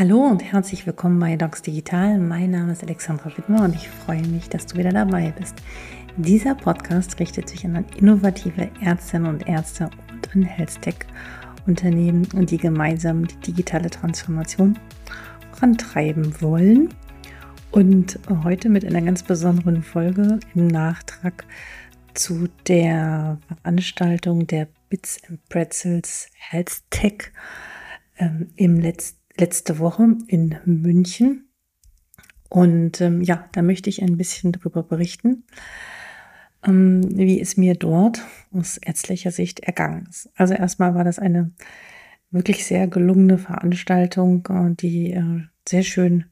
Hallo und herzlich willkommen bei Docs Digital. Mein Name ist Alexandra Wittmer und ich freue mich, dass du wieder dabei bist. Dieser Podcast richtet sich an innovative Ärztinnen und Ärzte und an Health-Tech-Unternehmen und die gemeinsam die digitale Transformation vorantreiben wollen. Und heute mit einer ganz besonderen Folge im Nachtrag zu der Veranstaltung der Bits and Pretzels Health Tech ähm, im letzten letzte Woche in München. Und ähm, ja, da möchte ich ein bisschen darüber berichten, ähm, wie es mir dort aus ärztlicher Sicht ergangen ist. Also erstmal war das eine wirklich sehr gelungene Veranstaltung, äh, die äh, sehr schön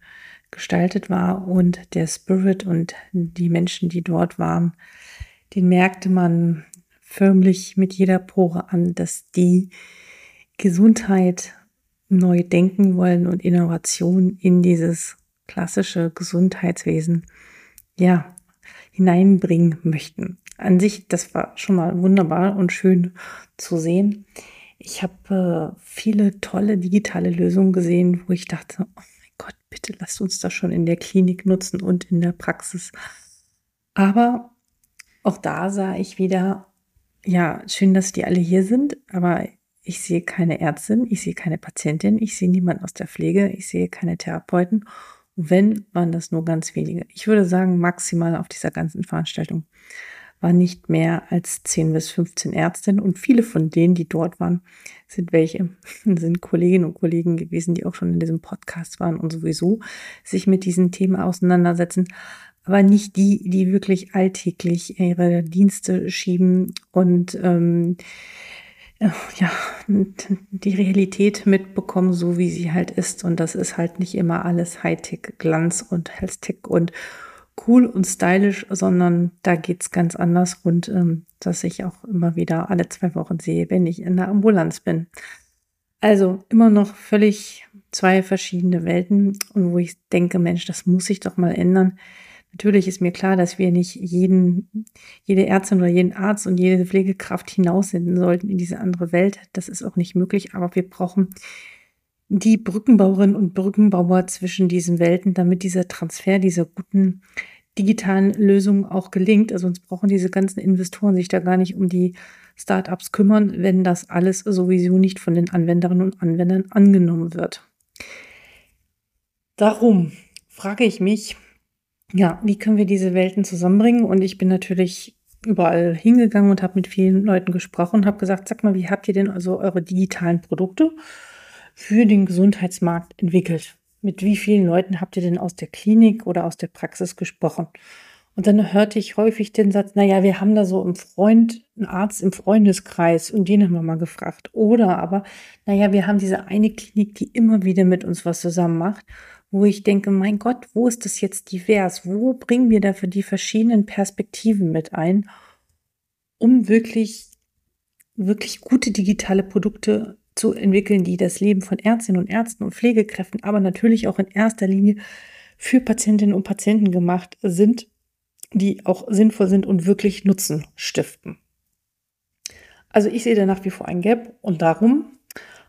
gestaltet war und der Spirit und die Menschen, die dort waren, den merkte man förmlich mit jeder Pore an, dass die Gesundheit neu denken wollen und Innovation in dieses klassische Gesundheitswesen, ja, hineinbringen möchten. An sich, das war schon mal wunderbar und schön zu sehen. Ich habe äh, viele tolle digitale Lösungen gesehen, wo ich dachte, oh mein Gott, bitte lasst uns das schon in der Klinik nutzen und in der Praxis. Aber auch da sah ich wieder, ja, schön, dass die alle hier sind, aber ich sehe keine Ärztin, ich sehe keine Patientin, ich sehe niemanden aus der Pflege, ich sehe keine Therapeuten. Wenn, waren das nur ganz wenige. Ich würde sagen, maximal auf dieser ganzen Veranstaltung waren nicht mehr als 10 bis 15 Ärztinnen und viele von denen, die dort waren, sind welche, sind Kolleginnen und Kollegen gewesen, die auch schon in diesem Podcast waren und sowieso sich mit diesen Themen auseinandersetzen, aber nicht die, die wirklich alltäglich ihre Dienste schieben und ähm, ja, die Realität mitbekommen, so wie sie halt ist. Und das ist halt nicht immer alles Hightech, Glanz und Health-Tech und cool und stylisch, sondern da geht's ganz anders und ähm, dass ich auch immer wieder alle zwei Wochen sehe, wenn ich in der Ambulanz bin. Also immer noch völlig zwei verschiedene Welten und wo ich denke, Mensch, das muss sich doch mal ändern. Natürlich ist mir klar, dass wir nicht jeden, jede Ärztin oder jeden Arzt und jede Pflegekraft hinaussenden sollten in diese andere Welt. Das ist auch nicht möglich, aber wir brauchen die Brückenbauerinnen und Brückenbauer zwischen diesen Welten, damit dieser Transfer dieser guten digitalen Lösungen auch gelingt. Also uns brauchen diese ganzen Investoren sich da gar nicht um die Startups kümmern, wenn das alles sowieso nicht von den Anwenderinnen und Anwendern angenommen wird. Darum frage ich mich, ja, wie können wir diese Welten zusammenbringen? Und ich bin natürlich überall hingegangen und habe mit vielen Leuten gesprochen und habe gesagt, sag mal, wie habt ihr denn also eure digitalen Produkte für den Gesundheitsmarkt entwickelt? Mit wie vielen Leuten habt ihr denn aus der Klinik oder aus der Praxis gesprochen? Und dann hörte ich häufig den Satz, naja, wir haben da so einen Freund, einen Arzt im Freundeskreis und den haben wir mal gefragt. Oder aber, naja, wir haben diese eine Klinik, die immer wieder mit uns was zusammen macht wo ich denke, mein Gott, wo ist das jetzt divers? Wo bringen wir dafür die verschiedenen Perspektiven mit ein, um wirklich, wirklich gute digitale Produkte zu entwickeln, die das Leben von Ärztinnen und Ärzten und Pflegekräften, aber natürlich auch in erster Linie für Patientinnen und Patienten gemacht sind, die auch sinnvoll sind und wirklich Nutzen stiften. Also ich sehe da nach wie vor ein Gap und darum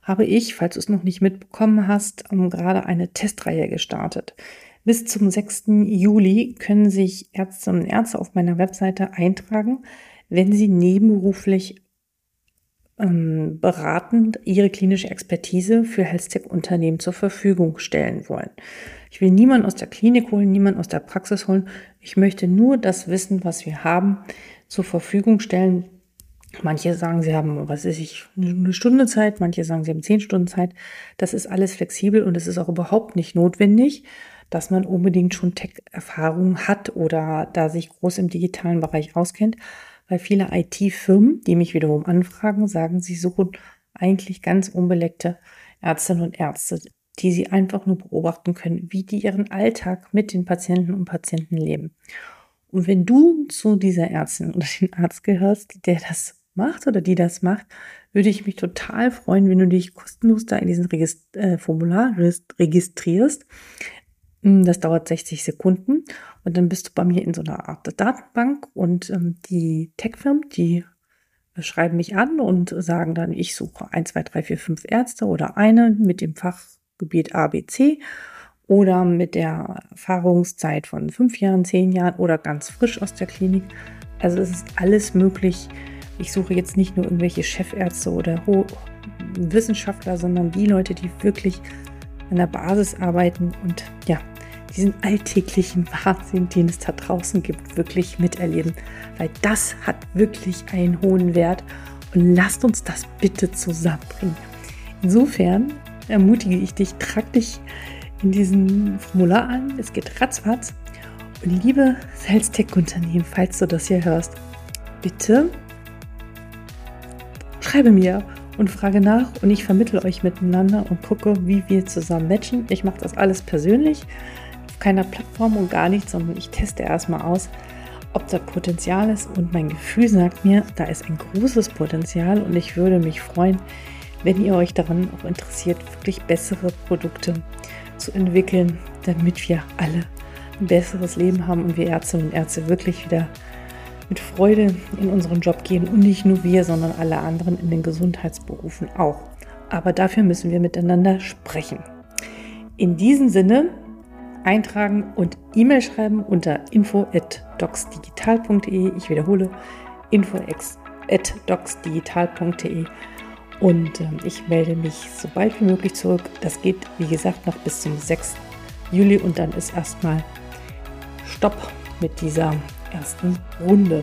habe ich, falls du es noch nicht mitbekommen hast, ähm, gerade eine Testreihe gestartet. Bis zum 6. Juli können sich Ärztinnen und Ärzte auf meiner Webseite eintragen, wenn sie nebenberuflich ähm, beratend ihre klinische Expertise für Health-Tech-Unternehmen zur Verfügung stellen wollen. Ich will niemanden aus der Klinik holen, niemanden aus der Praxis holen. Ich möchte nur das Wissen, was wir haben, zur Verfügung stellen, Manche sagen, sie haben, was weiß ich, eine Stunde Zeit, manche sagen, sie haben zehn Stunden Zeit. Das ist alles flexibel und es ist auch überhaupt nicht notwendig, dass man unbedingt schon Tech-Erfahrung hat oder da sich groß im digitalen Bereich auskennt, weil viele IT-Firmen, die mich wiederum anfragen, sagen, sie suchen eigentlich ganz unbeleckte Ärztinnen und Ärzte, die sie einfach nur beobachten können, wie die ihren Alltag mit den Patienten und Patienten leben. Und wenn du zu dieser Ärztin oder den Arzt gehörst, der das macht oder die das macht, würde ich mich total freuen, wenn du dich kostenlos da in diesem Regist äh, Formular registrierst. Hm, das dauert 60 Sekunden und dann bist du bei mir in so einer Art Datenbank und ähm, die Tech-Firmen, die schreiben mich an und sagen dann, ich suche 1, 2, 3, 4, 5 Ärzte oder eine mit dem Fach Gebiet ABC oder mit der Erfahrungszeit von fünf Jahren, zehn Jahren oder ganz frisch aus der Klinik. Also es ist alles möglich. Ich suche jetzt nicht nur irgendwelche Chefärzte oder Wissenschaftler, sondern die Leute, die wirklich an der Basis arbeiten und ja, diesen alltäglichen Wahnsinn, den es da draußen gibt, wirklich miterleben. Weil das hat wirklich einen hohen Wert und lasst uns das bitte zusammenbringen. Insofern ermutige ich dich, trag dich in diesem Formular an. Es geht ratzfatz. Und liebe Sales Tech Unternehmen, falls du das hier hörst, bitte schreibe mir und frage nach und ich vermittle euch miteinander und gucke, wie wir zusammen matchen. Ich mache das alles persönlich, auf keiner Plattform und gar nichts, sondern ich teste erstmal aus, ob da Potenzial ist und mein Gefühl sagt mir, da ist ein großes Potenzial und ich würde mich freuen, wenn ihr euch daran auch interessiert, wirklich bessere Produkte zu entwickeln, damit wir alle ein besseres Leben haben und wir Ärztinnen und Ärzte wirklich wieder mit Freude in unseren Job gehen und nicht nur wir, sondern alle anderen in den Gesundheitsberufen auch. Aber dafür müssen wir miteinander sprechen. In diesem Sinne eintragen und E-Mail schreiben unter info@docsdigital.de. Ich wiederhole info@docsdigital.de und äh, ich melde mich so bald wie möglich zurück. Das geht, wie gesagt, noch bis zum 6. Juli und dann ist erstmal Stopp mit dieser ersten Runde.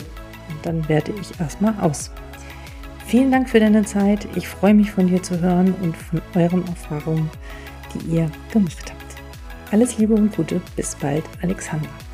Und dann werde ich erstmal aus. Vielen Dank für deine Zeit. Ich freue mich von dir zu hören und von euren Erfahrungen, die ihr gemacht habt. Alles Liebe und Gute. Bis bald, Alexandra.